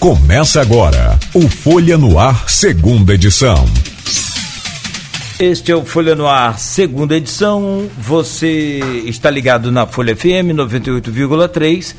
Começa agora o Folha no Ar, segunda edição. Este é o Folha no Ar, segunda edição. Você está ligado na Folha FM 98,3,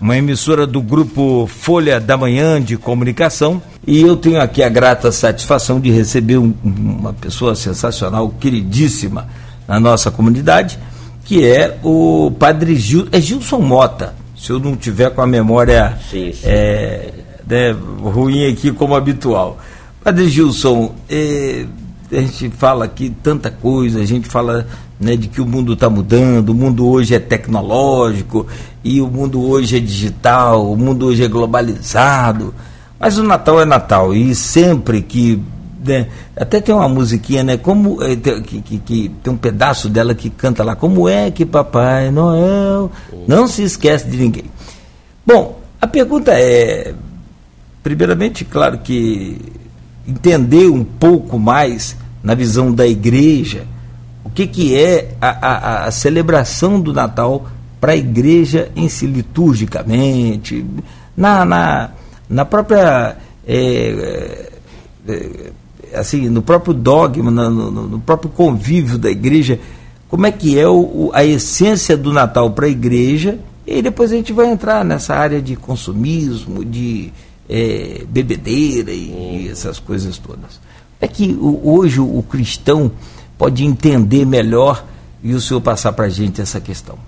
uma emissora do grupo Folha da Manhã de Comunicação. E eu tenho aqui a grata satisfação de receber um, uma pessoa sensacional, queridíssima na nossa comunidade, que é o padre Gil, é Gilson Mota. Se eu não tiver com a memória sim, sim. É, né, ruim aqui como habitual. Padre Gilson, é, a gente fala aqui tanta coisa, a gente fala né, de que o mundo está mudando, o mundo hoje é tecnológico, e o mundo hoje é digital, o mundo hoje é globalizado. Mas o Natal é Natal, e sempre que. Né, até tem uma musiquinha, né? Como, é, que, que, que, tem um pedaço dela que canta lá, como é que Papai Noel não se esquece de ninguém. Bom, a pergunta é, primeiramente, claro que entender um pouco mais na visão da igreja o que, que é a, a, a celebração do Natal para a igreja em si, liturgicamente, na, na, na própria. É, é, assim, no próprio dogma, no, no, no, próprio convívio da igreja, como é que é o, a essência do Natal para a igreja, e depois a gente vai entrar nessa área de consumismo, de é, bebedeira e, e, essas coisas todas. É que hoje o, cristão pode entender melhor e o senhor passar para a gente essa questão.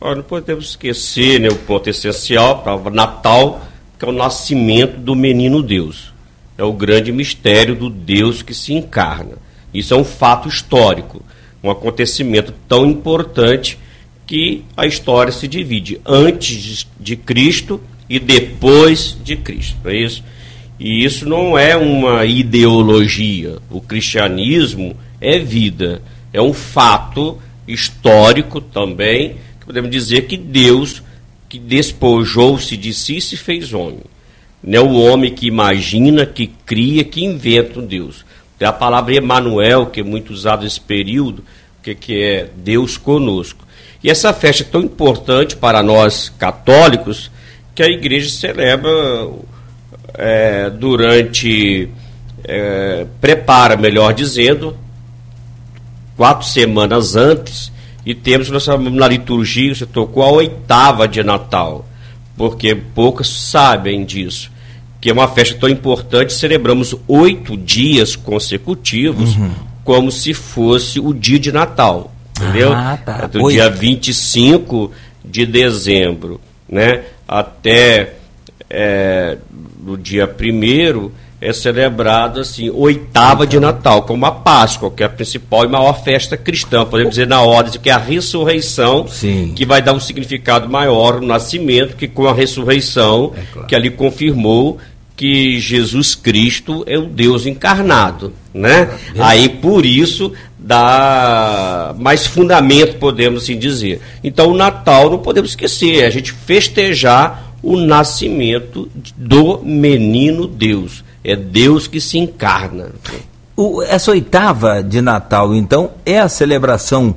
Olha, não podemos esquecer né, o ponto essencial para Natal, que é o nascimento do menino Deus. É o grande mistério do Deus que se encarna. Isso é um fato histórico, um acontecimento tão importante que a história se divide antes de Cristo e depois de Cristo, é isso? E isso não é uma ideologia. O cristianismo é vida, é um fato histórico também, que podemos dizer que Deus que despojou-se de si se fez homem. Não é o homem que imagina, que cria, que inventa um Deus. Tem a palavra Emanuel, que é muito usada nesse período, que, que é Deus conosco. E essa festa é tão importante para nós católicos, que a igreja celebra é, durante. É, prepara, melhor dizendo, quatro semanas antes, e temos nossa, na liturgia, você tocou a oitava de Natal, porque poucos sabem disso, que é uma festa tão importante, celebramos oito dias consecutivos, uhum. como se fosse o dia de Natal, entendeu? Ah, tá. É do Oito. dia 25 de dezembro, né? Até é, no dia primeiro é celebrado assim, oitava de Natal, como a Páscoa, que é a principal e maior festa cristã, podemos dizer na ordem, que é a ressurreição, Sim. que vai dar um significado maior no nascimento, que com a ressurreição, é claro. que ali confirmou que Jesus Cristo é o Deus encarnado, né? É. Aí por isso dá mais fundamento, podemos assim dizer. Então o Natal não podemos esquecer, é a gente festejar o nascimento do menino Deus. É Deus que se encarna. O, essa oitava de Natal, então, é a celebração,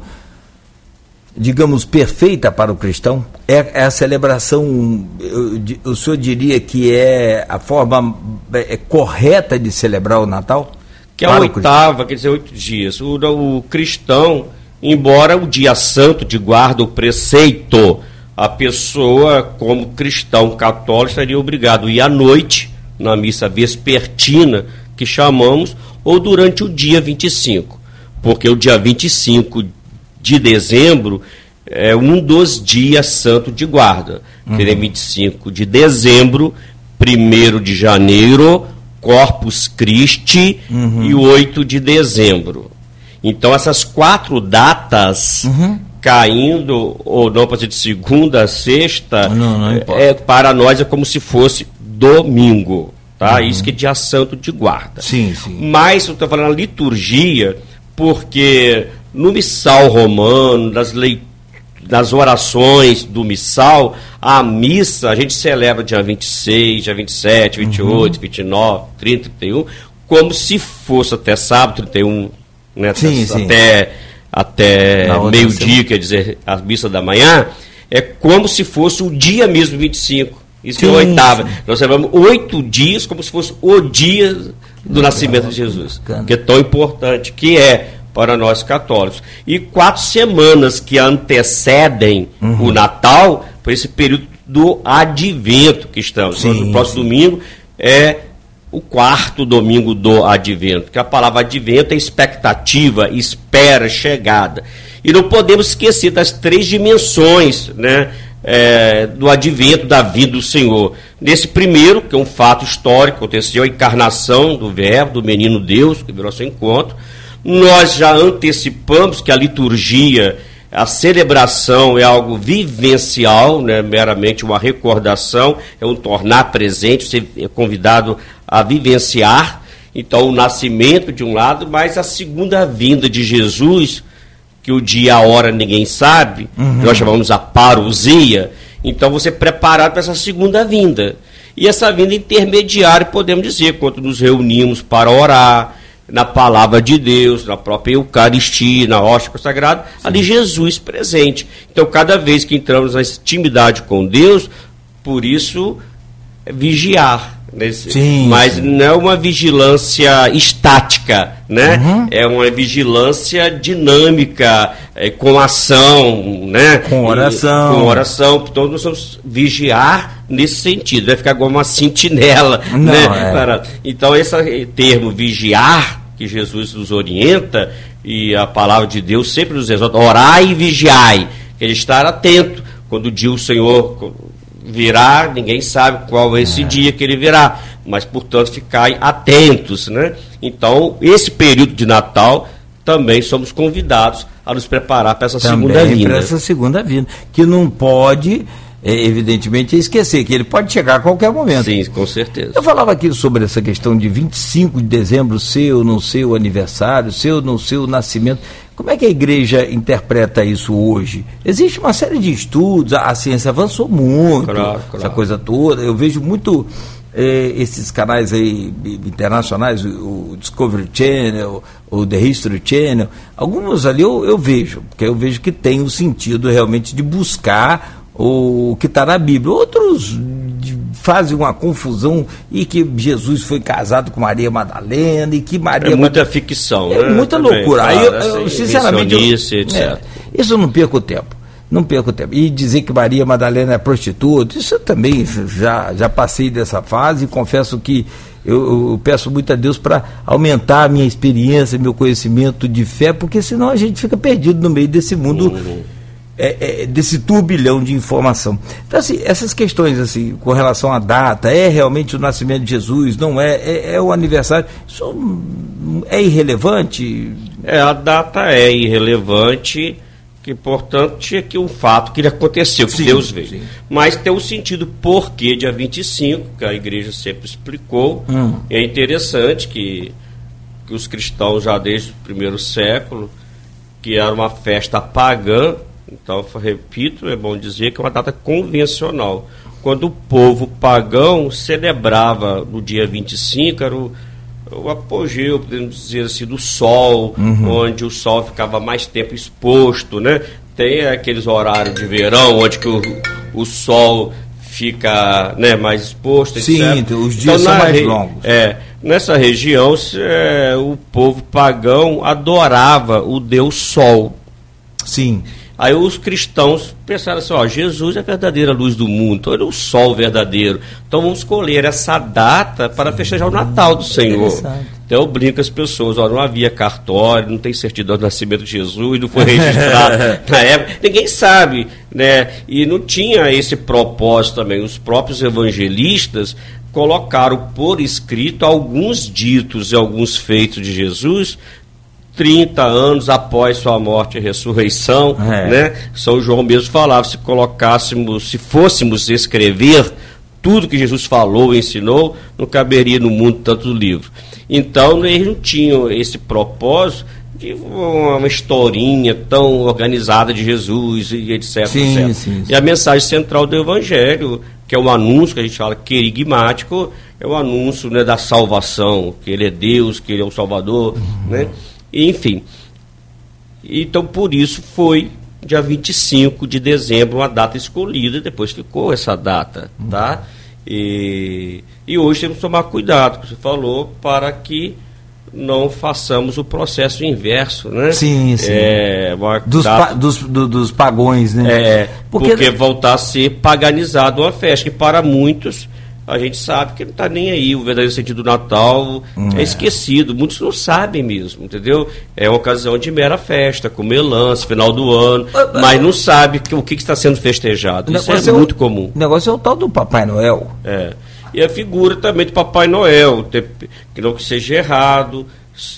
digamos, perfeita para o cristão? É, é a celebração, eu, o senhor diria que é a forma é, correta de celebrar o Natal? que é a oitava, quer dizer, oito dias. O, o cristão, embora o dia santo de guarda, o preceito, a pessoa, como cristão católico, estaria obrigado a ir à noite, na missa vespertina, que chamamos, ou durante o dia 25. Porque o dia 25 de dezembro é um dos dias santo de guarda. Uhum. Teria 25 de dezembro, 1 de janeiro, Corpus Christi uhum. e 8 de dezembro. Então, essas quatro datas uhum. caindo, ou não, para ser de segunda a sexta, não, não é, para nós é como se fosse domingo. Tá? Uhum. Isso que é dia santo de guarda. Sim, sim. Mas eu estou falando liturgia, porque no missal romano, das leituras, das orações do missal, a missa a gente celebra dia 26, dia 27, 28, uhum. 29, 30, 31, como se fosse até sábado 31, né, sim, até, sim. até, até meio-dia, quer dizer, a missa da manhã, é como se fosse o dia mesmo 25. Isso sim, é oitava. Sim. Nós celebramos oito dias como se fosse o dia do nascimento de Jesus. Que é tão importante, que é para nós católicos. E quatro semanas que antecedem uhum. o Natal, por esse período do advento que estamos. Sim, no próximo sim. domingo é o quarto domingo do advento, que a palavra advento é expectativa, espera, chegada. E não podemos esquecer das três dimensões né, é, do advento da vida do Senhor. Nesse primeiro, que é um fato histórico, aconteceu a encarnação do Verbo, do menino Deus, que virou seu encontro. Nós já antecipamos que a liturgia, a celebração é algo vivencial, né, meramente uma recordação, é um tornar presente, você é convidado a vivenciar. Então, o nascimento de um lado, mas a segunda vinda de Jesus, que o dia, a hora ninguém sabe, uhum. nós chamamos a parousia. Então, você é preparado para essa segunda vinda. E essa vinda intermediária, podemos dizer, quando nos reunimos para orar, na palavra de Deus, na própria Eucaristia, na hóstia sagrada, ali Jesus presente. Então, cada vez que entramos na intimidade com Deus, por isso, é vigiar. Nesse, sim, mas sim. não é uma vigilância estática, né? Uhum. É uma vigilância dinâmica, é, com ação, né? Com oração. E, com oração. Então nós vamos vigiar nesse sentido, vai ficar como uma sentinela, não, né? É. Então esse termo vigiar que Jesus nos orienta e a palavra de Deus sempre nos exorta, orai e vigiai, que é estar atento quando o dia o Senhor virá, ninguém sabe qual é esse é. dia que ele virá, mas portanto ficar atentos, né? Então, esse período de Natal também somos convidados a nos preparar para essa também segunda vinda. Para essa segunda vinda, que não pode é, evidentemente esquecer que ele pode chegar a qualquer momento. Sim, com certeza. Eu falava aqui sobre essa questão de 25 de dezembro, seu, não seu aniversário, seu, não seu nascimento. Como é que a igreja interpreta isso hoje? Existe uma série de estudos, a, a ciência avançou muito, claro, claro. essa coisa toda. Eu vejo muito eh, esses canais aí internacionais, o, o, Discovery Channel, o The History Channel, alguns ali eu, eu vejo, porque eu vejo que tem o sentido realmente de buscar o que está na Bíblia. Outros fazem uma confusão e que Jesus foi casado com Maria Madalena e que Maria. É muita ficção, é né? muita Também, loucura. Claro, Aí, eu, eu, assim, sinceramente, eu, é, isso eu não perco tempo. Não perco tempo. E dizer que Maria Madalena é prostituta, isso eu também já, já passei dessa fase e confesso que eu, eu peço muito a Deus para aumentar a minha experiência, meu conhecimento de fé, porque senão a gente fica perdido no meio desse mundo. Uhum é, é, desse turbilhão de informação. Então, assim, essas questões assim, com relação à data, é realmente o nascimento de Jesus, não é? É, é o aniversário, isso é irrelevante? É, a data é irrelevante, que portanto tinha que um fato que aconteceu, que sim, Deus veio. Sim. Mas tem o um sentido porque dia 25, que a igreja sempre explicou, hum. é interessante que, que os cristãos já desde o primeiro século, que era uma festa pagã, então, repito, é bom dizer que é uma data convencional. Quando o povo pagão celebrava no dia 25, era o, o apogeu, podemos dizer assim, do sol, uhum. onde o sol ficava mais tempo exposto, né? Tem aqueles horários de verão, onde que o, o sol fica né, mais exposto, Sim, etc. os dias então, são mais longos. É, nessa região, é, o povo pagão adorava o deus Sol. Sim. Aí os cristãos pensaram assim, ó, Jesus é a verdadeira luz do mundo, então ele é o sol verdadeiro. Então vamos escolher essa data para festejar o Natal do Senhor. Então eu brinco as pessoas, ó, não havia cartório, não tem certidão do nascimento de Jesus, não foi registrado na época, ninguém sabe, né? E não tinha esse propósito também. Os próprios evangelistas colocaram por escrito alguns ditos e alguns feitos de Jesus 30 anos após sua morte e ressurreição, é. né? São João mesmo falava, se colocássemos, se fôssemos escrever tudo que Jesus falou, ensinou, não caberia no mundo tanto livro. Então, eles não tinham esse propósito de uma historinha tão organizada de Jesus e etc. Sim, etc. Sim, sim. E a mensagem central do Evangelho, que é o anúncio que a gente fala querigmático, é o anúncio né, da salvação, que ele é Deus, que ele é o Salvador, uhum. né? Enfim. Então, por isso foi dia 25 de dezembro, uma data escolhida, depois ficou essa data, tá? E, e hoje temos que tomar cuidado, como você falou, para que não façamos o processo inverso, né? Sim, sim. É, dos, pa, dos, do, dos, pagões, né? É, porque, porque voltar a ser paganizado uma festa, que para muitos a gente sabe que não está nem aí. O verdadeiro sentido do Natal hum, é. é. esquecido. Muitos não sabem mesmo, entendeu? É uma ocasião de mera festa, comer lance, final do ano, mas não sabe que, o que, que está sendo festejado. Isso é, é muito comum. O negócio é o tal do Papai Noel. É. E a figura também do Papai Noel, que não que seja errado.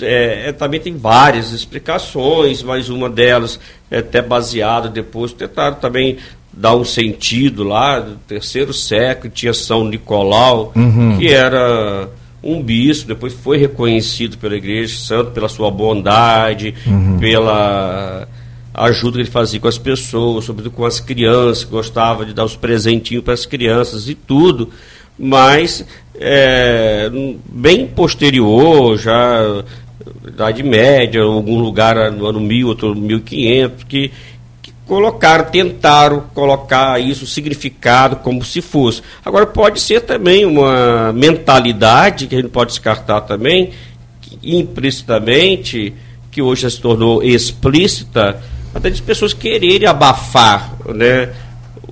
É, é, também tem várias explicações, mas uma delas é até baseada depois, tentaram também dar um sentido lá, do terceiro século, tinha São Nicolau, uhum. que era um bispo, depois foi reconhecido pela igreja, santo pela sua bondade, uhum. pela ajuda que ele fazia com as pessoas, sobretudo com as crianças, gostava de dar os presentinhos para as crianças e tudo, mas é, bem posterior, já Idade Média, algum lugar no ano 1000, outro 1500, que colocaram, tentaram colocar isso, significado, como se fosse. Agora, pode ser também uma mentalidade, que a gente pode descartar também, implicitamente, que hoje já se tornou explícita, até de pessoas quererem abafar né,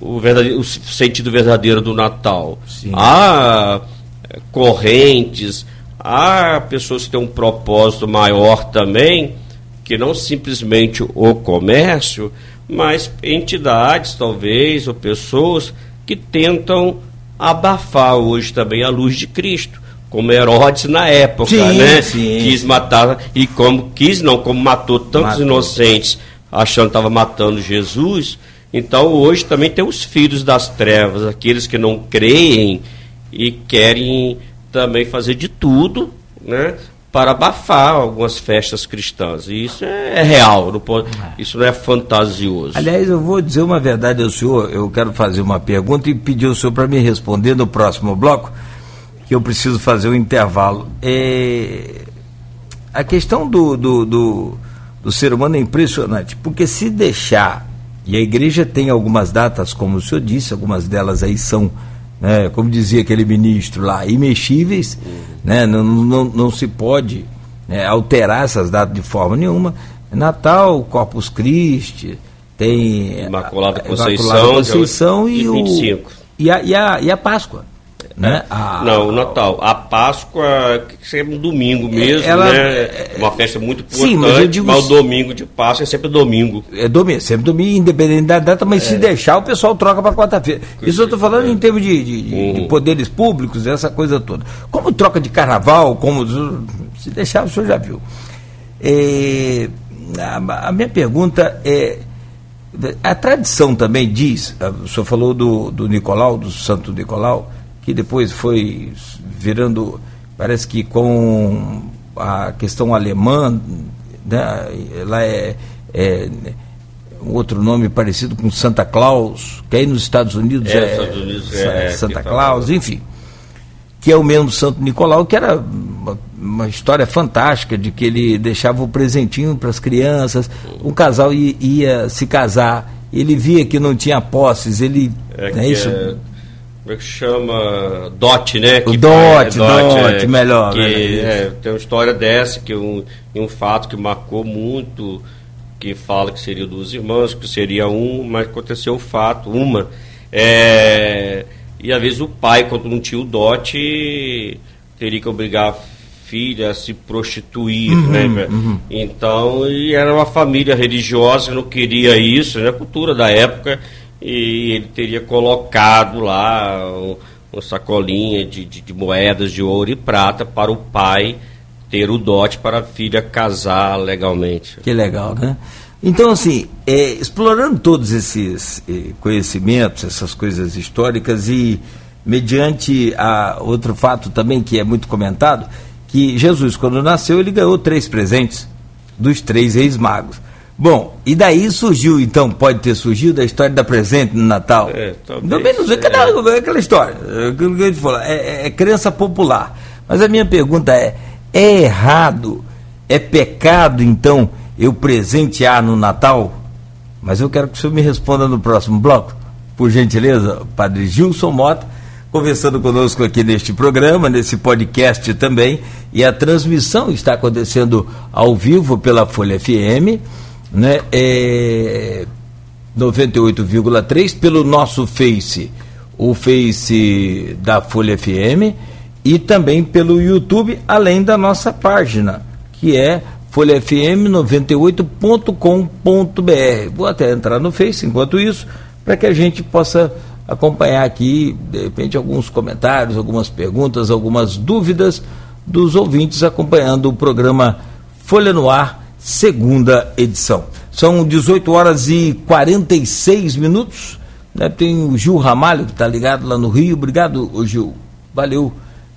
o, o sentido verdadeiro do Natal. Sim. Há eh, correntes, há pessoas que têm um propósito maior também, que não simplesmente o comércio, mas entidades, talvez, ou pessoas que tentam abafar hoje também a luz de Cristo, como Herodes na época, sim, né? Sim, quis matar, e como quis, não, como matou tantos matou. inocentes, achando que estava matando Jesus. Então hoje também tem os filhos das trevas, aqueles que não creem e querem também fazer de tudo, né? Para abafar algumas festas cristãs. E isso é, é real, não pode, é. isso não é fantasioso. Aliás, eu vou dizer uma verdade ao senhor, eu quero fazer uma pergunta e pedir ao senhor para me responder no próximo bloco, que eu preciso fazer um intervalo. É, a questão do, do, do, do ser humano é impressionante, porque se deixar, e a igreja tem algumas datas, como o senhor disse, algumas delas aí são né, como dizia aquele ministro lá, imexíveis, né, não, não, não se pode né, alterar essas datas de forma nenhuma. Natal, Corpus Christi, tem Imaculada Conceição, Imaculada Conceição e, 25. O, e, a, e, a, e a Páscoa. Né? A, não, o Natal. A Páscoa, que sempre no domingo é, mesmo, ela, né? É uma festa muito importante, sim, mas, eu digo, mas o domingo de Páscoa é sempre domingo. É domingo, sempre domingo, independente da data, mas é. se deixar, o pessoal troca para quarta-feira. Isso eu estou falando é. em termos de, de, uhum. de, poderes públicos, essa coisa toda. Como troca de carnaval, como. Se deixar, o senhor já viu. É, a, a minha pergunta é. A tradição também diz, o senhor falou do, do Nicolau, do Santo Nicolau, que depois foi virando, parece que com a questão alemã, né, ela é, é um outro nome parecido com Santa Claus, que aí nos Estados Unidos é, é, Estados Unidos é Santa Claus, enfim, que é o mesmo Santo Nicolau, que era uma, uma história fantástica de que ele deixava o presentinho para as crianças, um casal ia, ia, se casar, ele via que não tinha posses, ele é, né, isso, é como é que chama? DOT, né? O que DOT, DOT, é, melhor. Que, É, tem uma história dessa, que um, um fato que marcou muito, que fala que seria duas irmãs, que seria um, mas aconteceu o fato, uma. É, e às vezes o pai, quando não tinha o DOT, teria que obrigar a filha a se prostituir, uhum, né? Uhum. Então, e era uma família religiosa, não queria isso, né? A cultura da época e ele teria colocado lá uma sacolinha de, de, de, moedas de ouro e prata para o pai ter o dote para a filha casar legalmente. Que legal, né? Então, assim, é, explorando todos esses eh, conhecimentos, essas coisas históricas e mediante a outro fato também que é muito comentado, que Jesus, quando nasceu, ele ganhou três presentes dos três reis magos. Bom, e daí surgiu, então, pode ter surgido a história da presente no Natal. É, talvez. Também não sei, é. aquela história, aquilo que a gente falou, é, é, é crença popular. Mas a minha pergunta é, é errado, é pecado, então, eu presentear no Natal? Mas eu quero que o senhor me responda no próximo bloco, por gentileza, Padre Gilson Mota, conversando conosco aqui neste programa, nesse podcast também. E a transmissão está acontecendo ao vivo pela Folha FM, né? É 98,3 pelo nosso Face, o Face da Folha FM e também pelo YouTube, além da nossa página, que é folhafm98.com.br. Vou até entrar no Face enquanto isso, para que a gente possa acompanhar aqui, de repente, alguns comentários, algumas perguntas, algumas dúvidas dos ouvintes acompanhando o programa Folha no Ar, segunda edição. São 18 horas e 46 minutos. Né? Tem o Gil Ramalho, que está ligado lá no Rio. Obrigado, Gil. Valeu.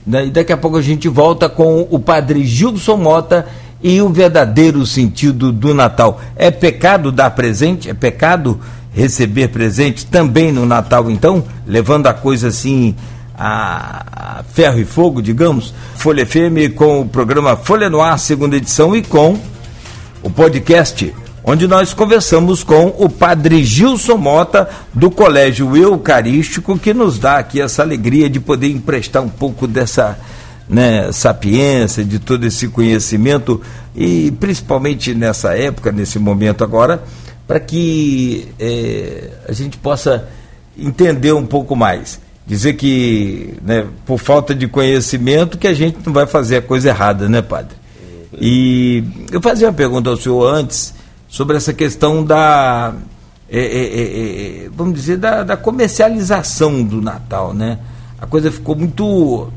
Né? E daqui a pouco a gente volta com o padre Gilson Mota e o verdadeiro sentido do Natal. É pecado dar presente? É pecado receber presente também no Natal, então? Levando a coisa assim a, ferro e fogo, digamos? Folha FM com o programa Folha no Ar, segunda edição, e com o podcast onde nós conversamos com o padre Gilson Mota, do Colégio Eucarístico, que nos dá aqui essa alegria de poder emprestar um pouco dessa né, sapiência, de todo esse conhecimento, e principalmente nessa época, nesse momento agora, para que é, a gente possa entender um pouco mais. Dizer que, né, por falta de conhecimento, que a gente não vai fazer a coisa errada, né, padre? E eu fazia uma pergunta ao senhor antes sobre essa questão da, é, é, é, é vamos dizer, da, da comercialização do Natal, né? A coisa ficou muito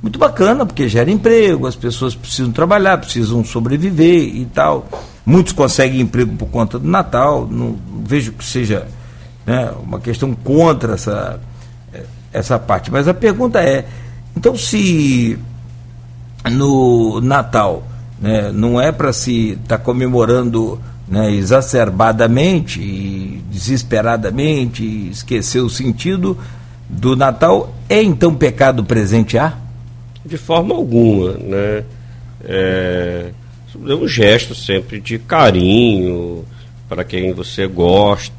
muito bacana, porque gera emprego, as pessoas precisam trabalhar, precisam sobreviver e tal. Muitos conseguem emprego por conta do Natal, não vejo que seja né, uma questão contra essa, essa parte. Mas a pergunta é, então se no Natal né, não é para se estar tá comemorando né, exacerbadamente e desesperadamente, e esquecer o sentido do Natal, é então pecado presentear? De forma alguma, né? É, é um gesto sempre de carinho para quem você gosta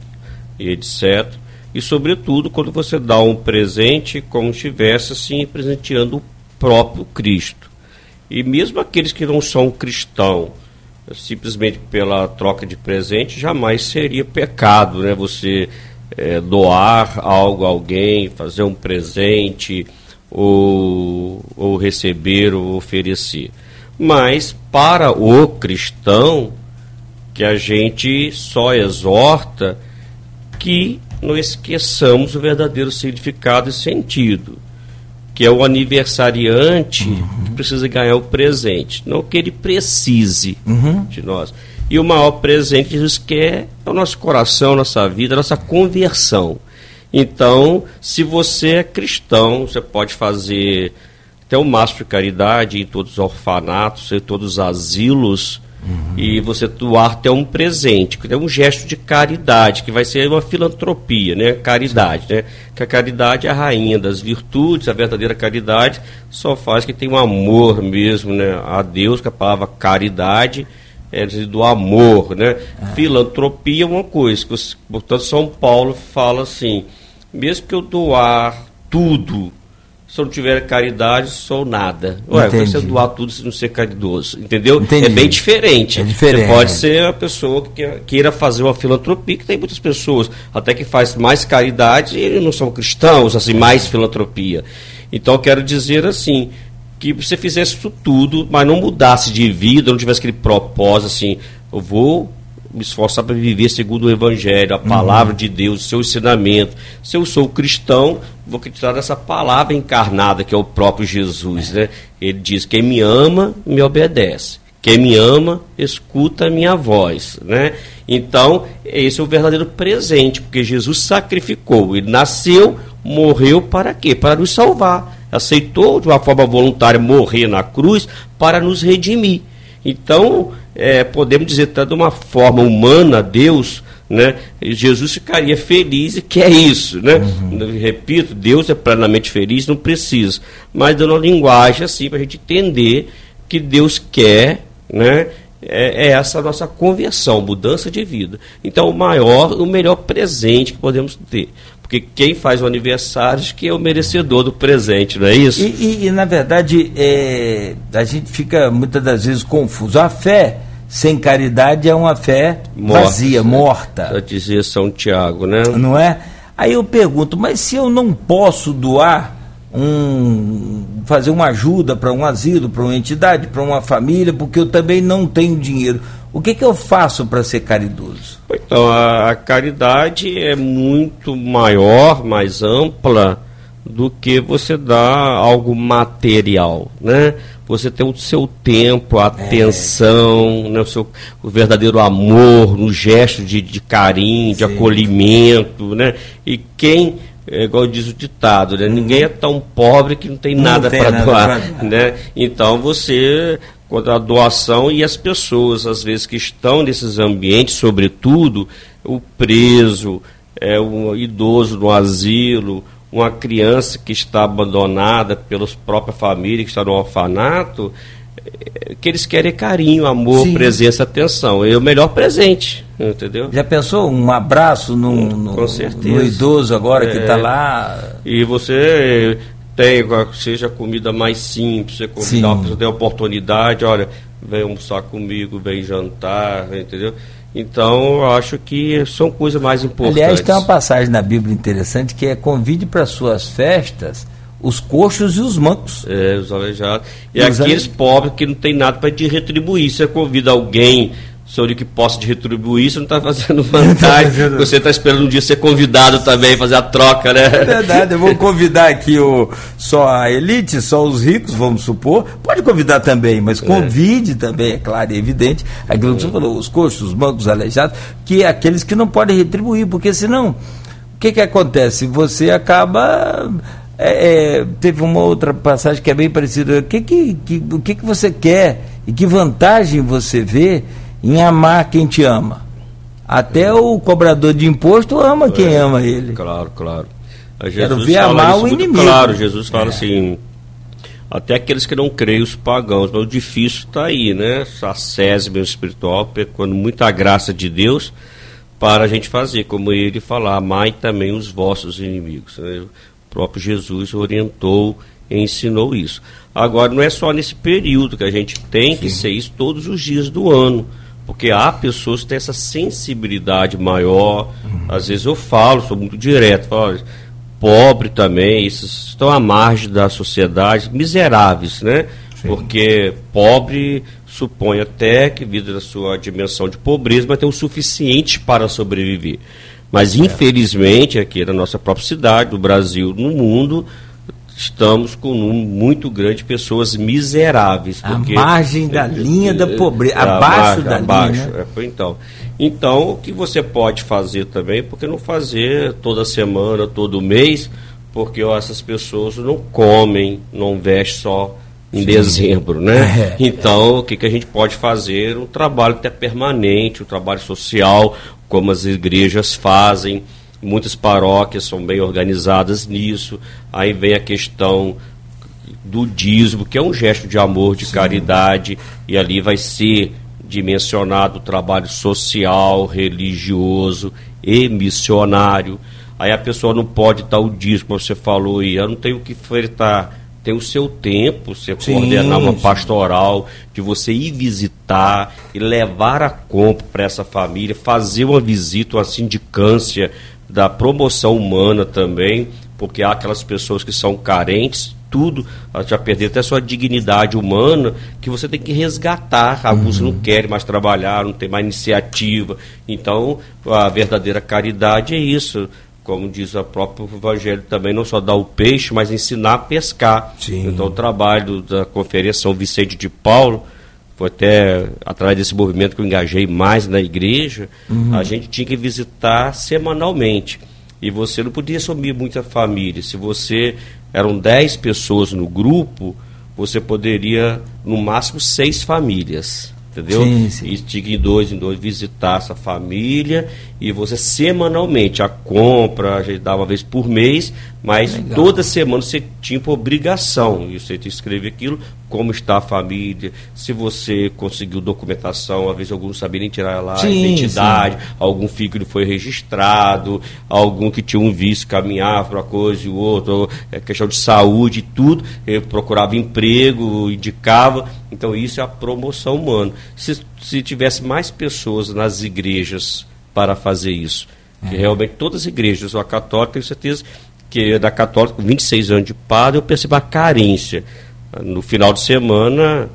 e etc. E sobretudo quando você dá um presente como se estivesse assim presenteando o próprio Cristo. E mesmo aqueles que não são cristãos, simplesmente pela troca de presente, jamais seria pecado, né? Você é, doar algo a alguém, fazer um presente ou, ou receber ou oferecer. Mas para o cristão, que a gente só exorta que não esqueçamos o verdadeiro significado e sentido, que é o aniversariante uhum. que precisa ganhar o presente, não que ele precise uhum. de nós. E o maior presente que Jesus quer é o nosso coração, nossa vida, nossa conversão. Então, se você é cristão, você pode fazer até o máximo de caridade em todos os orfanatos, em todos os asilos, uhum. e você doar até um presente, que é um gesto de caridade, que vai ser uma filantropia, né? Caridade, Sim. né? Que a caridade é a rainha das virtudes, a verdadeira caridade só faz que tem um amor mesmo, né? A Deus, que a palavra caridade é do amor, né? Ah. Filantropia é uma coisa, portanto São Paulo fala assim, mesmo que eu doar tudo, se eu não tiver caridade, sou nada. Ué, Entendi. você doar tudo se não ser caridoso, entendeu? Entendi. É bem diferente. É diferente. Você pode ser uma pessoa que queira fazer uma filantropia, que tem muitas pessoas até que faz mais caridade e não são cristãos, assim, mais filantropia. Então eu quero dizer assim, que você fizesse isso tudo, mas não mudasse de vida, não tivesse aquele propósito assim, eu vou me esforçar para viver segundo o Evangelho, a palavra uhum. de Deus, o seu ensinamento. Se eu sou cristão, vou acreditar nessa palavra encarnada que é o próprio Jesus. Né? Ele diz: quem me ama, me obedece. Quem me ama, escuta a minha voz. Né? Então, esse é o verdadeiro presente, porque Jesus sacrificou. Ele nasceu, morreu para quê? Para nos salvar. Aceitou de uma forma voluntária morrer na cruz para nos redimir. Então, é, podemos dizer até de uma forma humana, Deus, né? Jesus ficaria feliz e quer isso, né? Uhum. Repito, Deus é plenamente feliz, não precisa. Mas dando uma linguagem assim para a gente entender que Deus quer, né? É, é, essa nossa conversão, mudança de vida. Então, o maior, o melhor presente que podemos ter. Porque quem faz o aniversário que é o merecedor do presente, não é isso? E, e, e na verdade, é, a gente fica muitas das vezes confuso. A fé sem caridade é uma fé morta, vazia, né? morta. Já dizia São Tiago, né? Não é? Aí eu pergunto, mas se eu não posso doar um fazer uma ajuda para um asilo, para uma entidade, para uma família, porque eu também não tenho dinheiro. O que, que eu faço para ser caridoso? Então, a, a, caridade é muito maior, mais ampla do que você dar algo material, né? Você tem o seu tempo, a é. atenção, é. né? o, seu, o verdadeiro amor, no gesto de, de carinho, Sim. de acolhimento, né? E quem é igual diz o ditado, né? Ninguém é tão pobre que não tem não nada para doar, né? Então você quando a doação e as pessoas às vezes que estão nesses ambientes, sobretudo o preso, é um idoso no asilo, uma criança que está abandonada pela própria família, que está no orfanato, é, que eles querem carinho, amor, Sim. presença, atenção. É o melhor presente, entendeu? Já pensou um abraço no, no, no idoso agora é, que está lá? E você tem, seja comida mais simples, você convidar uma pessoa, tem oportunidade, olha, vem almoçar comigo, vem jantar, entendeu? Então, eu acho que são coisas mais importantes. Aliás, tem uma passagem na Bíblia interessante que é convide para suas festas os coxos e os mancos. É, os aleijados. E, e aqueles ale... pobres que não tem nada para te retribuir. Você convida alguém sobre que possa te retribuir, você não está fazendo vantagem. você está esperando um dia ser convidado também, fazer a troca, né? É verdade, eu vou convidar aqui o, só a elite, só os ricos, vamos supor. Pode convidar também, mas é. convide é. também, é claro e evidente, aquilo que você falou, os coxos, os bancos aleijados, que é aqueles que não podem retribuir, porque senão, o que, que acontece? Você acaba. É, é, teve uma outra passagem que é bem parecida. O que, que, que, o que, que você quer e que vantagem você vê em amar quem te ama. Até o cobrador de imposto ama é, quem ama ele. Claro, claro. Quero ver amar o inimigo. Claro, Jesus fala é. assim, até aqueles que não creem, os pagãos, mas o difícil está aí, né? A sésima espiritual, quando muita graça de Deus para a gente fazer, como ele falar, amai também os vossos inimigos. Né? O próprio Jesus orientou e ensinou isso. Agora, não é só nesse período que a gente tem Sim. que ser isso todos os dias do ano porque há pessoas que têm essa sensibilidade maior. Uhum. Às vezes eu falo, sou muito direto, falo, pobre também, esses estão à margem da sociedade, miseráveis, né? Sim. Porque pobre supõe até que, vida da sua dimensão de pobreza, mas tem o suficiente para sobreviver. Mas, é. infelizmente, aqui na nossa própria cidade, no Brasil, no mundo, estamos com um número muito grande de pessoas miseráveis. Porque, a margem da linha da pobreza, é, abaixo margem, da abaixo, linha. Né? É, então. então, o que você pode fazer também, porque não fazer toda semana, todo mês, porque ó, essas pessoas não comem, não vestem só em Sim. dezembro, né? É, então, o que, que a gente pode fazer? Um trabalho até permanente, um trabalho social, como as igrejas fazem, Muitas paróquias são bem organizadas nisso. Aí vem a questão do dízimo, que é um gesto de amor, de Sim. caridade, e ali vai ser dimensionado o trabalho social, religioso e missionário. Aí a pessoa não pode dar o dízimo, como você falou, e eu não tenho que fretar. Tem o seu tempo, você sim, coordenar uma pastoral, de você ir visitar e levar a compra para essa família, fazer uma visita, uma sindicância, da promoção humana também, porque há aquelas pessoas que são carentes, tudo, já perderam até sua dignidade humana, que você tem que resgatar. Alguns uhum. não querem mais trabalhar, não tem mais iniciativa. Então, a verdadeira caridade é isso. Como diz o próprio Evangelho também, não só dar o peixe, mas ensinar a pescar. Sim. Então, o trabalho da Conferência São Vicente de Paulo, foi até através desse movimento que eu engajei mais na igreja, uhum. a gente tinha que visitar semanalmente. E você não podia assumir muita família. Se você eram 10 pessoas no grupo, você poderia, no máximo, seis famílias entendeu? Sim, sim. E tinha em dois em dois visitar essa família e você semanalmente, a compra, a gente dava uma vez por mês, mas Legal. toda semana você tinha por obrigação, e você tinha que escrever aquilo, como está a família, se você conseguiu documentação, às vezes alguns não sabiam nem tirar lá Sim, a identidade, sim. algum filho foi registrado, algum que tinha um vício caminhava para uma coisa e o outro, é questão de saúde e tudo, eu procurava emprego, indicava, então isso é a promoção humana. Se, se tivesse mais pessoas nas igrejas para fazer isso, que realmente todas as igrejas, a católica, tenho certeza que da católica, com 26 anos de padre, eu percebo a carência. No final de semana,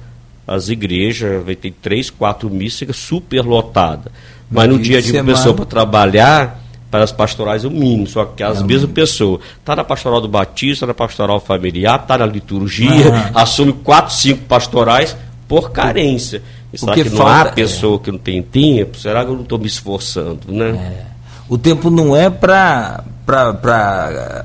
as igrejas, vai ter três, quatro missas super lotadas. Mas no dia dia de semana- pessoa para trabalhar, para as pastorais, é o mínimo, só que as É mesmas pessoas. Está na pastoral do Batista, na pastoral familiar, está na liturgia, Aham. assume quatro, cinco pastorais por carência. Será Porque que não há falta- é. pessoa que não tem tempo? Será que eu não estou me esforçando, né? É. O tempo não é para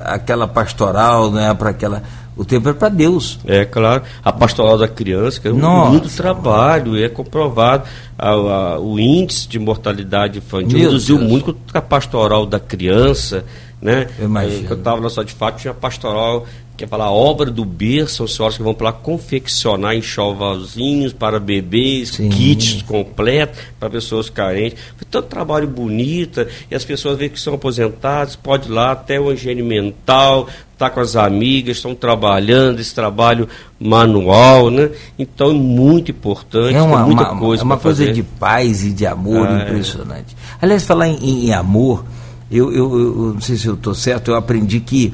aquela pastoral, não é para aquela. O tempo é para Deus. É claro, a pastoral da criança, que é um Nossa. muito trabalho, é comprovado. A- a- o índice de mortalidade infantil Meu reduziu Deus. muito com a pastoral da criança. Né? Eu. Quando eu estava na só de fato, tinha pastoral que é falar obra do berço, são senhoras que vão para lá confeccionar enxovalzinhos para bebês, Sim. kits completos para pessoas carentes. Foi tanto trabalho bonito, e as pessoas veem que são aposentadas, pode ir lá até o higiene mental, tá com as amigas, estão trabalhando, esse trabalho manual, né? Então é muito importante, É uma, muita uma- coisa é uma coisa fazer. de paz e de amor Ah, é. impressionante. Aliás, falar em, em- em amor, eu, eu, eu não sei se eu estou certo, eu aprendi que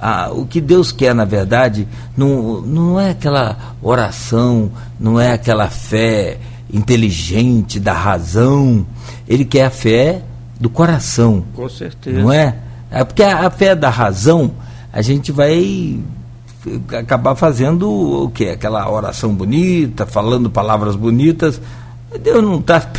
ah, o que Deus quer, na verdade, não, não é aquela oração, não é aquela fé inteligente da razão. Ele quer a fé do coração. Com certeza. Não é? É porque a, a fé da razão, a gente vai acabar fazendo o quê? Aquela oração bonita, falando palavras bonitas. Deus não está,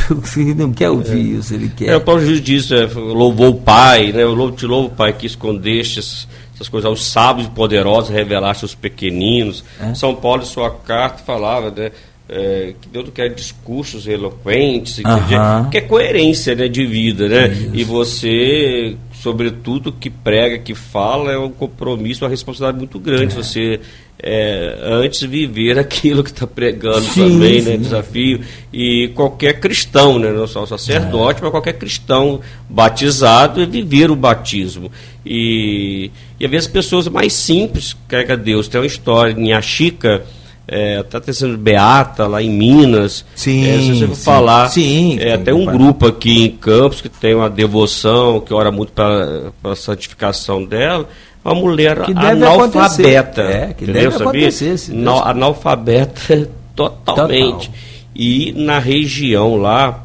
não quer ouvir isso, ele quer. É, o Paulo Jesus diz, é, louvou o Pai, né? Eu louvo, te louvo, Pai, que escondeste essas, coisas aos sábios e poderosos, revelaste aos pequeninos. É. São Paulo, em sua carta, falava, né? é, que Deus não quer discursos eloquentes, e Aham. que é coerência né, de vida, né? E você, sobretudo, que prega, que fala, é um compromisso, uma responsabilidade muito grande. Você é, antes viver aquilo que está pregando Sim, também, né? sim. Desafio. E qualquer cristão, né? Não só sacerdote, mas qualquer cristão batizado é viver o batismo. E, e às vezes pessoas mais simples, carrega Deus. Tem uma história em Achica, está tendo Beata lá em Minas. Sim, É, se você for falar, Sim, é, tem um grupo aqui em Campos que tem uma devoção, que ora muito para a santificação dela. Uma mulher Que deve analfabeta. acontecer. É, que entendeu? deve acontecer, se Deus- Na- analfabeta totalmente. Total. E na região lá,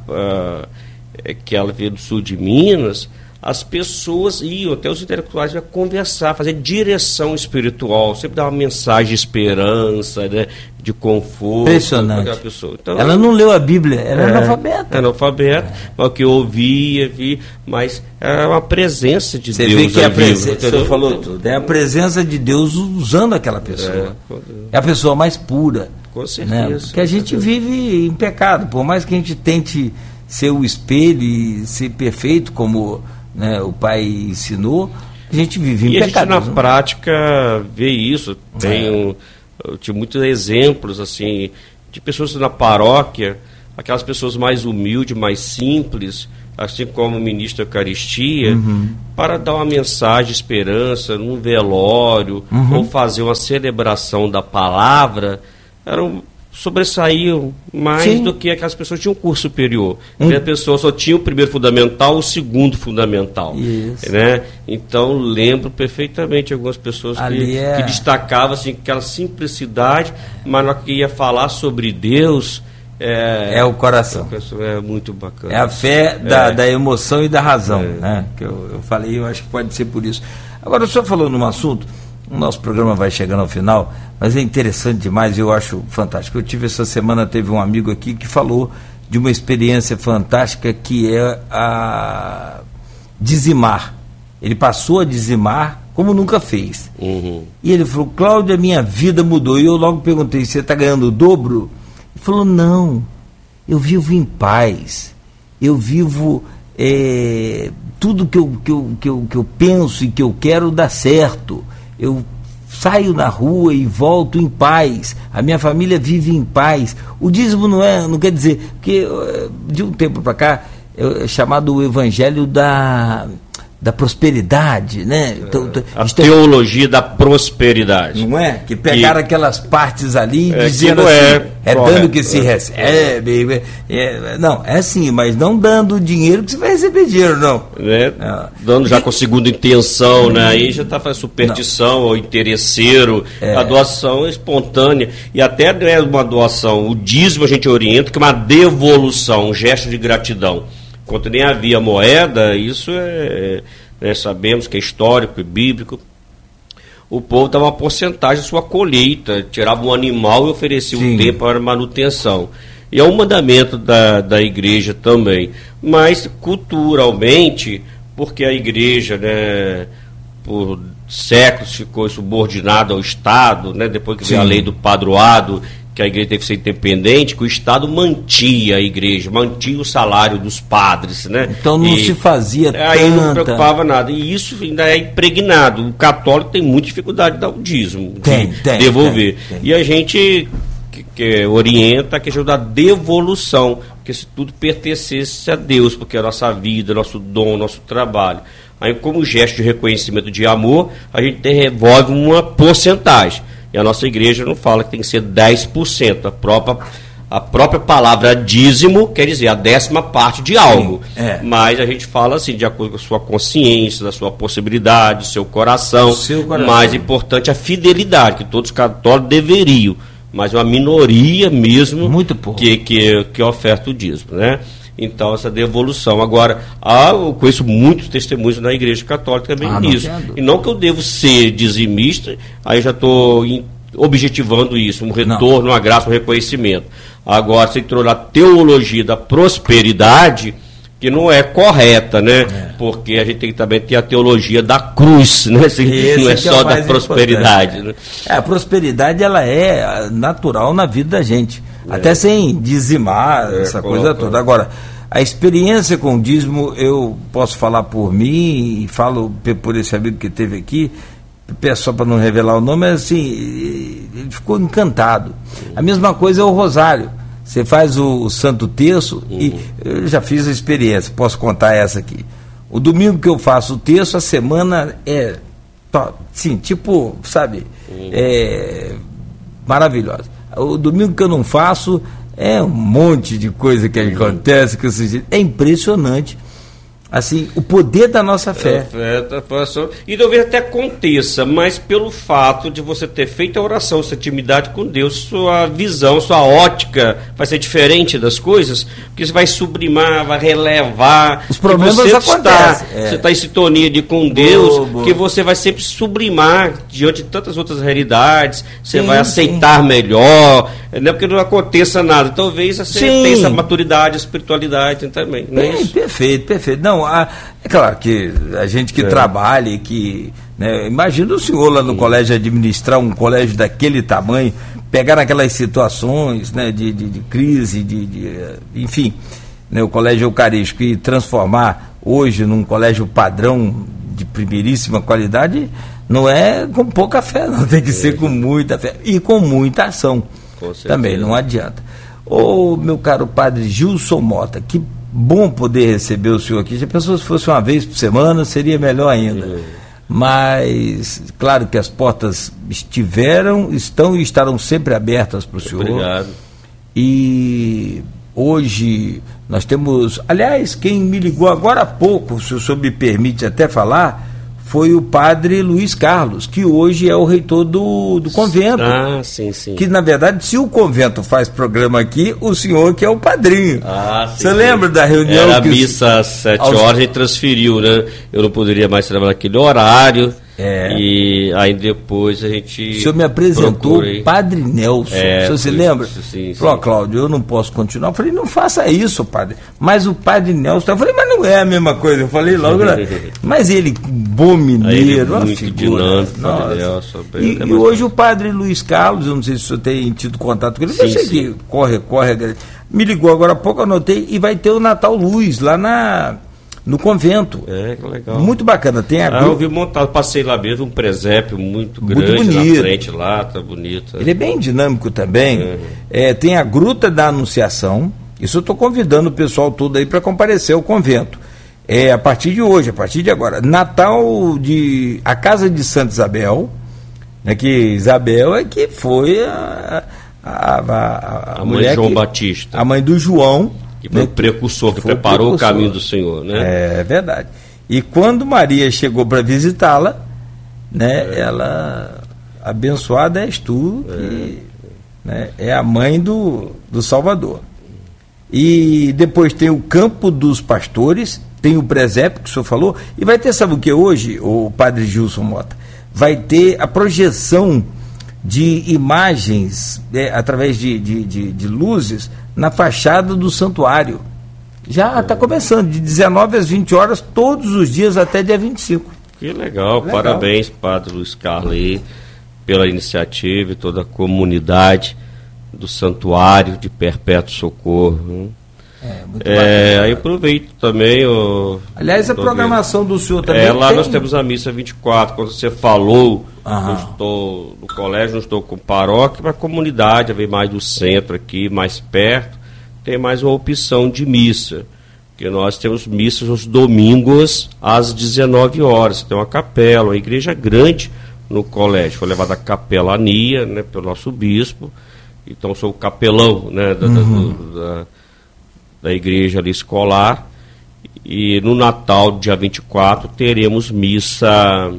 é, que ela veio do sul de Minas, as pessoas iam, até os intelectuais, iam conversar, fazer direção espiritual, sempre dar uma mensagem de esperança, né, de conforto. Impressionante. pessoa. Então, Ela não leu a Bíblia, ela é, é, analfabeta. analfabeta, o que eu ouvia, vi, mas é uma presença de Você Deus. vê que a ali, vivo, presença, você falou tudo, é a presença de Deus usando aquela pessoa. É, a pessoa mais pura. Com certeza, Né? Porque a gente vive em pecado, por mais que a gente tente ser o espelho e ser perfeito, como né, o pai ensinou, a gente vive em E a gente na né? prática vê isso. Tem É. eu tive muitos exemplos assim de pessoas na paróquia, aquelas pessoas mais humildes, mais simples, assim como o ministro da Eucaristia, Uhum. para dar uma mensagem de esperança num velório Uhum. ou fazer uma celebração da palavra, eram sobressaíam mais Sim. do que aquelas pessoas que tinham um curso superior. Hum. A pessoa só tinha o primeiro fundamental, o segundo fundamental. Isso. Né? Então lembro perfeitamente algumas pessoas que, é- que destacavam assim, aquela simplicidade, mas na que ia falar sobre Deus é, É o coração. é muito bacana. É a fé da, É. da emoção e da razão, né? Que eu, eu falei, eu acho que pode ser por isso. Agora, o senhor falou num assunto, o nosso programa vai chegando ao final, mas é interessante demais, eu acho fantástico. Eu tive essa semana, teve um amigo aqui que falou de uma experiência fantástica que é a dizimar. Ele passou a dizimar como nunca fez. Uhum. E ele falou, Cláudia, minha vida mudou. E eu logo perguntei, você está ganhando o dobro? Ele falou, não, eu vivo em paz. Eu vivo é, tudo que eu, que, eu, que, eu, que eu penso e que eu quero dá certo. Eu saio na rua e volto em paz. A minha família vive em paz. O dízimo não é, não quer dizer que eh, de um tempo para cá é chamado o evangelho da da prosperidade, né? Então, a teologia da prosperidade. Não é? Que pegaram que, aquelas partes ali é, dizendo assim, é, é dando que se recebe. É, não, é assim, mas não dando dinheiro que você vai receber dinheiro, não. É, ah. Dando já com a segunda intenção, né? Aí já está fazendo superstição não. ou interesseiro. É. A doação é espontânea. E até não é uma doação. O dízimo a gente orienta que é uma devolução, um gesto de gratidão. Enquanto nem havia moeda, isso é, é sabemos que é histórico e bíblico. O povo dava uma porcentagem da sua colheita, tirava um animal e oferecia Sim. um tempo para manutenção. E é um mandamento da, da igreja também. Mas culturalmente, porque a igreja, né, por séculos ficou subordinada ao Estado, né, depois que veio a lei do padroado que a igreja teve que ser independente, que o Estado mantia a igreja, mantinha o salário dos padres, né? Então não e, se fazia Aí tanta... não preocupava nada. E isso ainda é impregnado. O católico tem muita dificuldade de dar o dízimo, tem, de tem, devolver. Tem, tem. E a gente que, que orienta a questão da devolução, porque se tudo pertencesse a Deus, porque é a nossa vida, nosso dom, nosso trabalho. Aí, como gesto de reconhecimento de amor, a gente devolve uma porcentagem. E a nossa igreja não fala que tem que ser 10%. A própria, a própria palavra dízimo quer dizer a décima parte de algo. Sim, é. Mas a gente fala assim, de acordo com a sua consciência, da sua possibilidade, seu coração. Seu coração. Mais importante, a fidelidade, que todos os católicos deveriam. Mas uma minoria mesmo Muito pouco. Que, que, que oferta o dízimo. Né? Então, essa devolução. Agora, há, eu conheço muitos testemunhos na Igreja Católica também ah, nisso. E não que eu devo ser dizimista, aí já estou objetivando isso, um retorno, não. uma graça, um reconhecimento. Agora, você entrou na teologia da prosperidade, que não é correta, né? É. Porque a gente tem que também ter a teologia da cruz, né? Esse não é, é só é da prosperidade. Né? É, a prosperidade ela é natural na vida da gente. Até sem dizimar é, essa coisa toda. Agora, a experiência com o dízimo, eu posso falar por mim e falo por esse amigo que teve aqui, peço só para não revelar o nome, mas assim, ele ficou encantado. A mesma coisa é o rosário. Você faz o, o Santo Terço uhum. e eu já fiz a experiência, posso contar essa aqui. O domingo que eu faço o terço, a semana é, sim, tipo, sabe, uhum. é maravilhosa. O domingo que eu não faço é um monte de coisa que acontece, que é impressionante assim, o poder da nossa fé. É, e talvez até aconteça, mas pelo fato de você ter feito a oração, essa intimidade com Deus, sua visão, sua ótica vai ser diferente das coisas, porque você vai sublimar, vai relevar. Os problemas você acontecem. Está, é. Você está em sintonia de com Deus, boa, boa. que você vai sempre sublimar diante de tantas outras realidades, você sim, vai aceitar sim. melhor, não é porque não aconteça nada. Talvez você tenha essa maturidade, espiritualidade também. Não é, é perfeito, perfeito. Não, a, é claro que a gente que é. trabalha e que. Né, imagina o senhor lá no Sim. colégio administrar um colégio daquele tamanho, pegar aquelas situações né, de, de, de crise, de, de, enfim, né, o colégio eucarístico e transformar hoje num colégio padrão de primeiríssima qualidade, não é com pouca fé, não tem que é. ser com muita fé e com muita ação. Também, não adianta. Ô, meu caro padre Gilson Mota, que bom poder receber o senhor aqui. Se a pessoa fosse uma vez por semana, seria melhor ainda. Uhum. Mas, claro que as portas estiveram, estão e estarão sempre abertas para o senhor. Obrigado. E hoje nós temos. Aliás, quem me ligou agora há pouco, se o senhor me permite até falar, foi o padre Luiz Carlos, que hoje é o reitor do, do convento. Ah, sim, sim. Que, na verdade, se o convento faz programa aqui, o senhor que é o padrinho. Ah, sim. Você lembra da reunião? Era a missa às sete aos... horas e transferiu, né? Eu não poderia mais trabalhar naquele horário. É. E aí depois a gente. O senhor me apresentou o Padre Nelson. É, você se lembra? Sim, Falou, Cláudio, eu não posso continuar. Eu falei, não faça isso, padre. Mas o Padre Nelson. Eu falei, mas não é a mesma coisa. Eu falei logo. Né? mas ele, bom mineiro, muito figura. dinâmico, Padre Nelson. E, e hoje o Padre Luiz Carlos, eu não sei se o senhor tem tido contato com ele, sim, eu sei que corre, corre. Me ligou agora há pouco, anotei, e vai ter o Natal Luz lá na no convento. É, que legal. Muito bacana. Tem a ah, eu vi montado, passei lá mesmo, um presépio muito, muito grande bonito. na frente lá, tá bonito. Ele é bem dinâmico também. É. É, tem a Gruta da Anunciação. Isso eu estou convidando o pessoal todo aí para comparecer ao convento. É a partir de hoje, a partir de agora. Natal de a Casa de Santa Isabel, né, que Isabel é que foi a, a, a, a mãe de João que, Batista. A mãe do João foi né? o precursor, que, preparou o, precursor. o caminho do Senhor, né? É verdade. E quando Maria chegou para visitá-la, né, é. ela, abençoada és tu, que é, né, é a mãe do, do Salvador. E depois tem o campo dos pastores, tem o presépio que o senhor falou, e vai ter, sabe o que hoje, o padre Gilson Mota? Vai ter a projeção de imagens é, através de, de, de, de luzes na fachada do santuário. Já está começando, de 19 às 20 horas, todos os dias até dia 25. Que legal, legal. parabéns, Padre Luiz Carlos, aí, pela iniciativa e toda a comunidade do Santuário de Perpétuo Socorro. É, é aí aproveito também. O, Aliás, a programação do senhor também. É, lá tem... nós temos a missa 24. Quando você falou, eu estou no colégio, não estou com paróquia, para a comunidade, vem mais do centro aqui, mais perto, tem mais uma opção de missa. Porque nós temos missas nos domingos às 19 horas. Tem uma capela, uma igreja grande no colégio. Foi levada a capelania né, pelo nosso bispo. Então sou o capelão né, da, uhum. da, da da igreja ali escolar. E no Natal, dia 24, teremos missa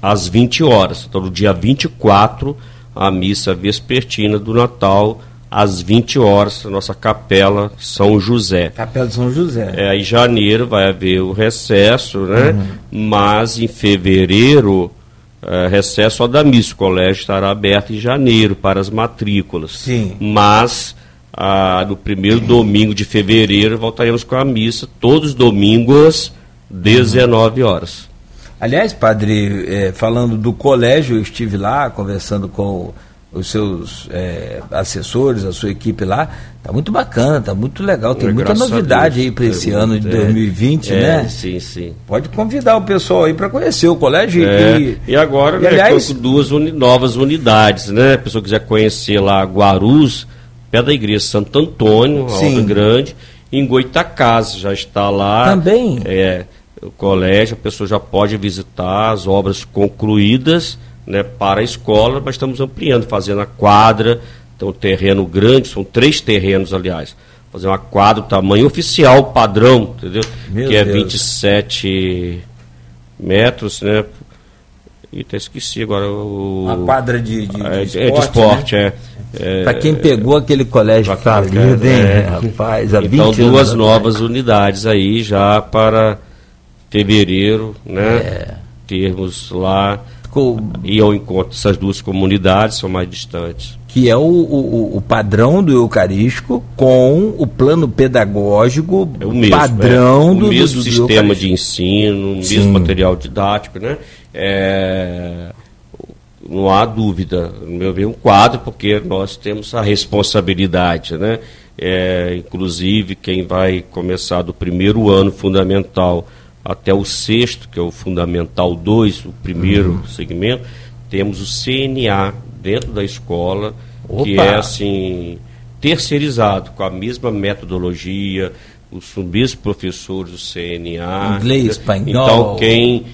às 20 horas. Então, no dia 24, a missa vespertina do Natal, às 20 horas, nossa capela São José. Capela de São José. É, em janeiro vai haver o recesso, né? Uhum. Mas em fevereiro, é, recesso só da missa. O colégio estará aberto em janeiro para as matrículas. Sim. Mas ah, no primeiro domingo de fevereiro, voltaremos com a missa, todos os domingos, 19 horas. Aliás, padre, é, falando do colégio, eu estive lá conversando com os seus é, assessores, a sua equipe lá. Tá muito bacana, tá muito legal. Tem é, muita novidade aí para esse ano de 2020, é, né? Sim, sim. Pode convidar o pessoal aí para conhecer o colégio. É, e, e agora, e, né, aliás, com duas uni novas unidades, né? A pessoa quiser conhecer lá Guarus, pé da igreja Santo Antônio, Sim. Alta Grande, em Goitacás, já está lá. Também? É, o colégio, a pessoa já pode visitar as obras concluídas né, para a escola, mas estamos ampliando, fazendo a quadra, um terreno grande, são três terrenos, aliás. Fazer uma quadra, tamanho oficial, padrão, entendeu? Meu que é Deus. 27 metros, né? E até esqueci agora o. Uma quadra de, de, de é, esporte. É de esporte, né? é. é Para quem pegou aquele colégio falido, hein, é. rapaz? então, duas novas unidades aí já para fevereiro, né? É. Termos lá. Com... E ao encontro dessas duas comunidades, são mais distantes que é o, o, o, padrão do Eucarístico com o plano pedagógico é o mesmo, padrão é. o do, mesmo do, do sistema de ensino, o mesmo material didático, né? É, não há dúvida, no meu ver, um quadro, porque nós temos a responsabilidade, né? É, inclusive, quem vai começar do primeiro ano fundamental até o sexto, que é o fundamental 2, o primeiro uhum. segmento, temos o CNA dentro da escola, Opa. que é assim, terceirizado, com a mesma metodologia, os mesmos professores do CNA. Inglês, espanhol. Então, quem,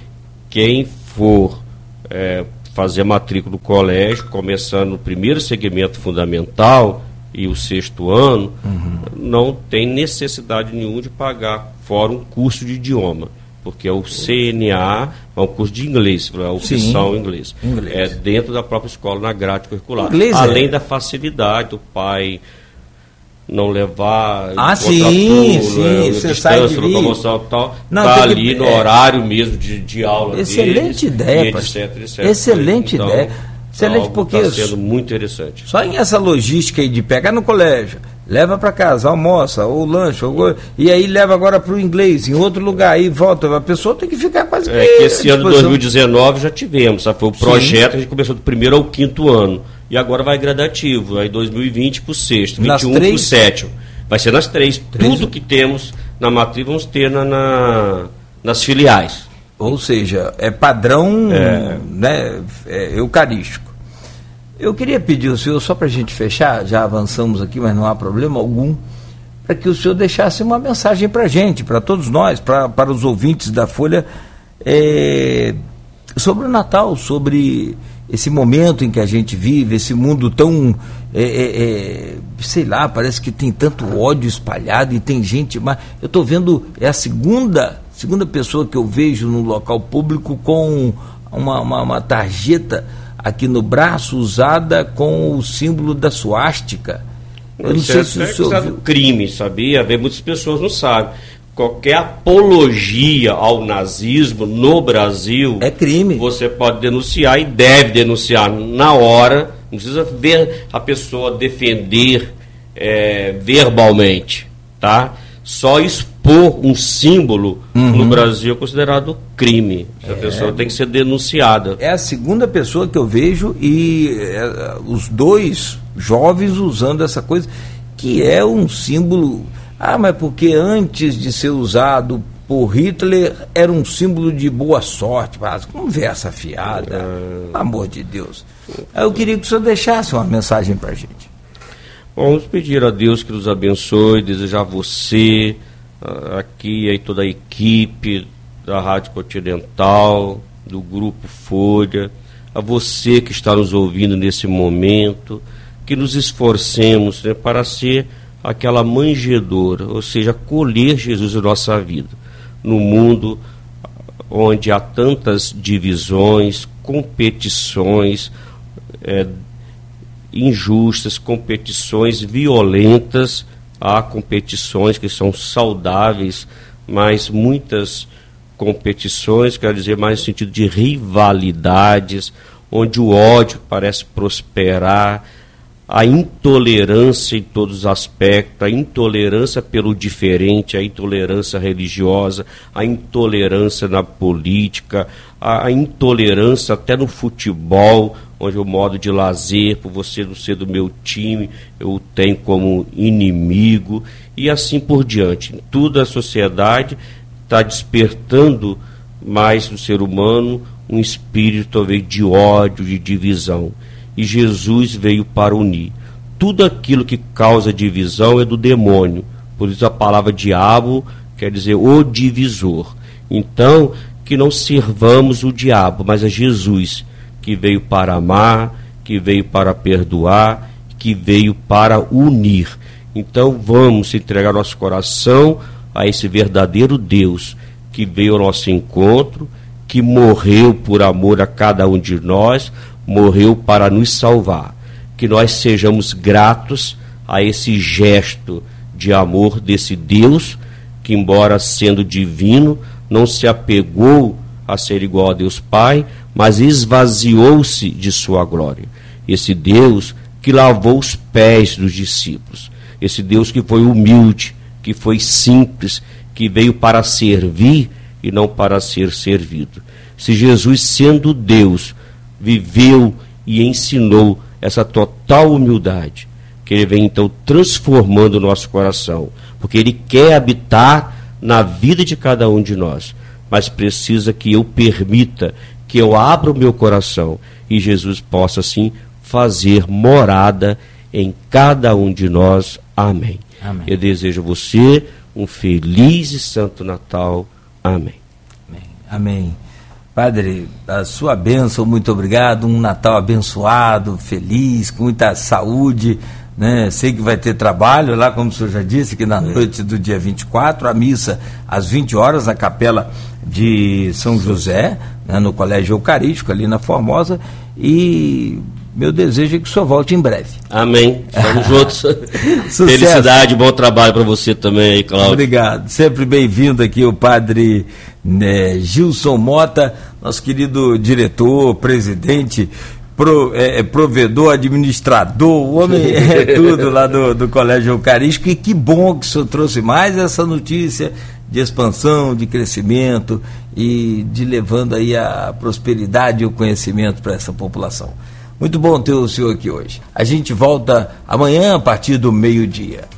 quem for é, fazer a matrícula do colégio, começando no primeiro segmento fundamental e o sexto ano, uhum. não tem necessidade nenhuma de pagar fora um curso de idioma. Porque é o CNA, é um curso de inglês, a opção Sim, inglês. inglês. É dentro da própria escola, na grade curricular. Inglês Além é... da facilidade do pai não levar ah sim sim né, você sai de locomoção tal. Não, tá ali que, no é, horário mesmo de, de aula excelente deles, ideia etc, etc, excelente então, ideia. Excelente porque está sendo muito interessante. Só em essa logística aí de pegar no colégio leva para casa almoça ou lanche ou, e aí leva agora para o inglês em outro lugar aí volta. A pessoa tem que ficar quase é, que esse ano de 2019 já tivemos sabe? foi o projeto sim. a gente começou do primeiro ao quinto ano e agora vai gradativo. Aí 2020 para o sexto, 21 para o sétimo. Vai ser nas três. três. Tudo que temos na matriz, vamos ter na, na nas filiais. Ou seja, é padrão é. Né, é, eucarístico. Eu queria pedir ao senhor, só para a gente fechar, já avançamos aqui, mas não há problema algum, para que o senhor deixasse uma mensagem para a gente, para todos nós, pra, para os ouvintes da Folha, é, sobre o Natal, sobre esse momento em que a gente vive, esse mundo tão, é, é, é sei lá, parece que tem tanto ódio espalhado e tem gente, mas eu estou vendo, é a segunda, segunda pessoa que eu vejo no local público com uma, uma, uma tarjeta aqui no braço usada com o símbolo da suástica. Eu não sei se o senhor... crime, sabia? Vê muitas pessoas não sabem qualquer apologia ao nazismo no Brasil é crime. Você pode denunciar e deve denunciar na hora. Não precisa ver a pessoa defender é, verbalmente, tá? Só expor um símbolo uhum. no Brasil é considerado crime. Essa é. pessoa tem que ser denunciada. É a segunda pessoa que eu vejo e é, os dois jovens usando essa coisa que é um símbolo ah, mas porque antes de ser usado por Hitler era um símbolo de boa sorte. Mas conversa fiada, pelo amor de Deus. Eu queria que o senhor deixasse uma mensagem para a gente. Vamos pedir a Deus que nos abençoe, desejar você, ah, aqui e toda a equipe da Rádio Continental, do Grupo Folha, a você que está nos ouvindo nesse momento, que nos esforcemos né, para ser aquela manjedora, ou seja, colher Jesus em nossa vida. No mundo onde há tantas divisões, competições é, injustas, competições violentas, há competições que são saudáveis, mas muitas competições, quero dizer, mais no sentido de rivalidades, onde o ódio parece prosperar, a intolerância em todos os aspectos, a intolerância pelo diferente, a intolerância religiosa, a intolerância na política, a, a intolerância até no futebol, onde o modo de lazer, por você não ser do meu time, eu tenho como inimigo, e assim por diante. Tudo a sociedade está despertando mais no ser humano um espírito talvez de ódio, de divisão e Jesus veio para unir. Tudo aquilo que causa divisão é do demônio. Por isso a palavra diabo quer dizer o divisor. Então, que não servamos o diabo, mas a Jesus, que veio para amar, que veio para perdoar, que veio para unir. Então, vamos entregar nosso coração a esse verdadeiro Deus que veio ao nosso encontro, que morreu por amor a cada um de nós, morreu para nos salvar. Que nós sejamos gratos a esse gesto de amor desse Deus, que, embora sendo divino, não se apegou a ser igual a Deus Pai, mas esvaziou-se de sua glória. Esse Deus que lavou os pés dos discípulos. Esse Deus que foi humilde, que foi simples, que veio para servir e não para ser servido. Se Jesus, sendo Deus, viveu e ensinou essa total humildade, que ele vem então transformando o nosso coração, porque ele quer habitar na vida de cada um de nós, mas precisa que eu permita que eu abra o meu coração e Jesus possa assim fazer morada em cada um de nós. Amém. Amém. Eu desejo a você um feliz e santo Natal. Amém. Amém. Amém. Padre, a sua bênção, muito obrigado. Um Natal abençoado, feliz, com muita saúde. Né? Sei que vai ter trabalho lá, como o senhor já disse, que na é. noite do dia 24, a missa às 20 horas na capela de São José, né? no Colégio Eucarístico, ali na Formosa. E meu desejo é que o senhor volte em breve. Amém. Estamos juntos. Felicidade, bom trabalho para você também aí, Cláudio. Obrigado. Sempre bem-vindo aqui o padre né, Gilson Mota, nosso querido diretor, presidente, pro, é, é provedor, administrador, o homem é tudo lá do, do Colégio Eucarístico. E que bom que o senhor trouxe mais essa notícia de expansão, de crescimento e de levando aí a prosperidade e o conhecimento para essa população. Muito bom ter o senhor aqui hoje. A gente volta amanhã a partir do meio-dia.